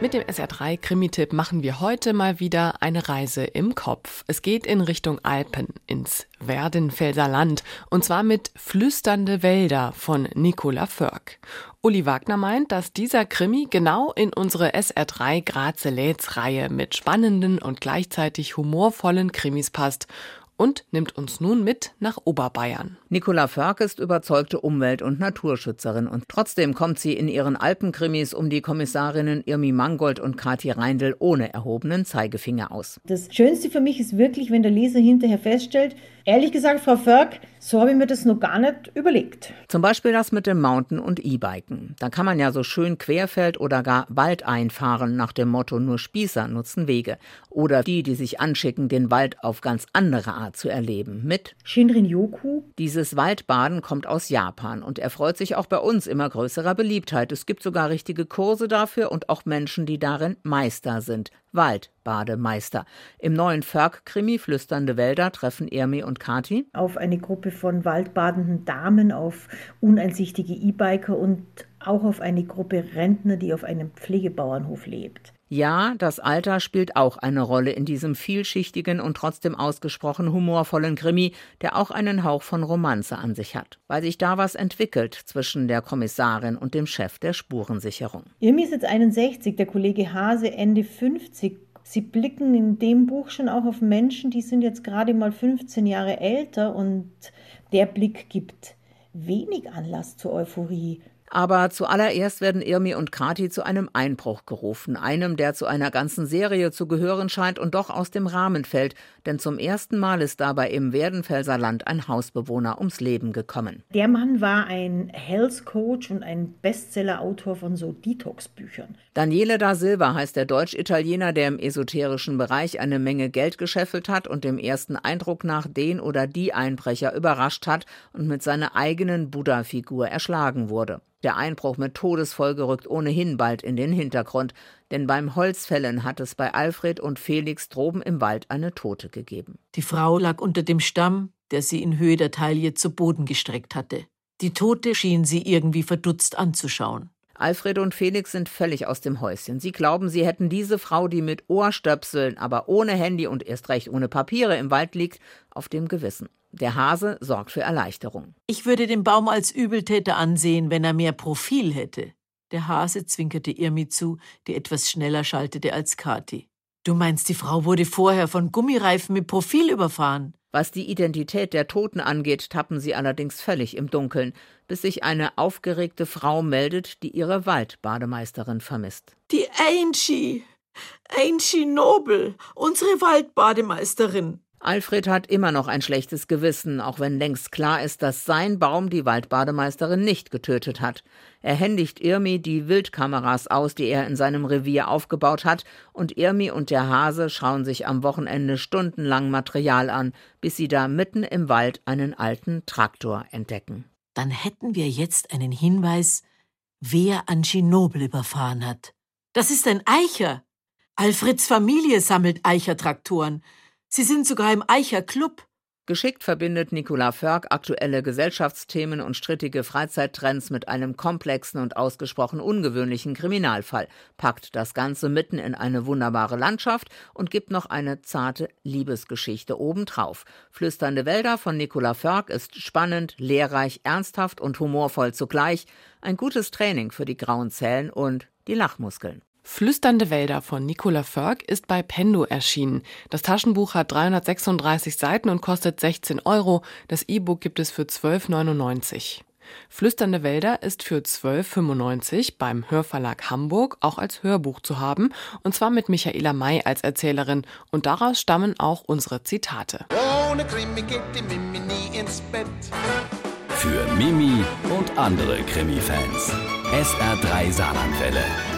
Mit dem SR3 Krimi-Tipp machen wir heute mal wieder eine Reise im Kopf. Es geht in Richtung Alpen, ins Werdenfelser Land, und zwar mit Flüsternde Wälder von Nicola Förk. Uli Wagner meint, dass dieser Krimi genau in unsere SR3 Grazeläts Reihe mit spannenden und gleichzeitig humorvollen Krimis passt und nimmt uns nun mit nach Oberbayern. Nicola Förk ist überzeugte Umwelt- und Naturschützerin und trotzdem kommt sie in ihren Alpenkrimis um die Kommissarinnen Irmi Mangold und Kathi Reindl ohne erhobenen Zeigefinger aus. Das Schönste für mich ist wirklich, wenn der Leser hinterher feststellt, ehrlich gesagt, Frau Förk, so habe ich mir das noch gar nicht überlegt. Zum Beispiel das mit dem Mountain- und E-Biken. Da kann man ja so schön Querfeld oder gar Wald einfahren nach dem Motto nur Spießer nutzen Wege. Oder die, die sich anschicken, den Wald auf ganz andere Art zu erleben. Mit Shinrin-yoku. Dieses Waldbaden kommt aus Japan und erfreut sich auch bei uns immer größerer Beliebtheit. Es gibt sogar richtige Kurse dafür und auch Menschen, die darin Meister sind. Waldbademeister. Im neuen Förk-Krimi Flüsternde Wälder treffen Irmi und Kati auf eine Gruppe von waldbadenden Damen, auf uneinsichtige E-Biker und auch auf eine Gruppe Rentner, die auf einem Pflegebauernhof lebt. Ja, das Alter spielt auch eine Rolle in diesem vielschichtigen und trotzdem ausgesprochen humorvollen Krimi, der auch einen Hauch von Romanze an sich hat, weil sich da was entwickelt zwischen der Kommissarin und dem Chef der Spurensicherung. Irmi ist jetzt 61, der Kollege Hase Ende 50. Sie blicken in dem Buch schon auch auf Menschen, die sind jetzt gerade mal 15 Jahre älter und der Blick gibt wenig Anlass zur Euphorie. Aber zuallererst werden Irmi und Kati zu einem Einbruch gerufen, einem, der zu einer ganzen Serie zu gehören scheint und doch aus dem Rahmen fällt, denn zum ersten Mal ist dabei im Werdenfelser Land ein Hausbewohner ums Leben gekommen. Der Mann war ein Health Coach und ein Bestseller-Autor von so Detox-Büchern. Daniele da Silva heißt der Deutsch-Italiener, der im esoterischen Bereich eine Menge Geld gescheffelt hat und dem ersten Eindruck nach den oder die Einbrecher überrascht hat und mit seiner eigenen Buddha-Figur erschlagen wurde. Der Einbruch mit Todesfolge rückt ohnehin bald in den Hintergrund, denn beim Holzfällen hat es bei Alfred und Felix droben im Wald eine Tote gegeben. Die Frau lag unter dem Stamm, der sie in Höhe der Taille zu Boden gestreckt hatte. Die Tote schien sie irgendwie verdutzt anzuschauen. Alfred und Felix sind völlig aus dem Häuschen. Sie glauben, sie hätten diese Frau, die mit Ohrstöpseln, aber ohne Handy und erst recht ohne Papiere im Wald liegt, auf dem Gewissen. Der Hase sorgt für Erleichterung. Ich würde den Baum als Übeltäter ansehen, wenn er mehr Profil hätte. Der Hase zwinkerte Irmi zu, die etwas schneller schaltete als Kathi. Du meinst, die Frau wurde vorher von Gummireifen mit Profil überfahren? Was die Identität der Toten angeht, tappen sie allerdings völlig im Dunkeln, bis sich eine aufgeregte Frau meldet, die ihre Waldbademeisterin vermisst. Die Angie! Angie Nobel, unsere Waldbademeisterin. Alfred hat immer noch ein schlechtes Gewissen, auch wenn längst klar ist, dass sein Baum die Waldbademeisterin nicht getötet hat. Er händigt Irmi die Wildkameras aus, die er in seinem Revier aufgebaut hat, und Irmi und der Hase schauen sich am Wochenende stundenlang Material an, bis sie da mitten im Wald einen alten Traktor entdecken. Dann hätten wir jetzt einen Hinweis, wer Angie Nobel überfahren hat. Das ist ein Eicher. Alfreds Familie sammelt Eichertraktoren. Sie sind sogar im Eicher Club. Geschickt verbindet Nicola Förk aktuelle Gesellschaftsthemen und strittige Freizeittrends mit einem komplexen und ausgesprochen ungewöhnlichen Kriminalfall, packt das Ganze mitten in eine wunderbare Landschaft und gibt noch eine zarte Liebesgeschichte obendrauf. Flüsternde Wälder von Nicola Förk ist spannend, lehrreich, ernsthaft und humorvoll zugleich. Ein gutes Training für die grauen Zellen und die Lachmuskeln. Flüsternde Wälder von Nicola Förk ist bei Pendo erschienen. Das Taschenbuch hat 336 Seiten und kostet 16 Euro. Das E-Book gibt es für 12,99. Flüsternde Wälder ist für 12,95 beim Hörverlag Hamburg auch als Hörbuch zu haben, und zwar mit Michaela May als Erzählerin. Und daraus stammen auch unsere Zitate. Ohne Krimi geht die Mimi nie ins Bett. Für Mimi und andere Krimi-Fans. SR3 Saarlandwelle.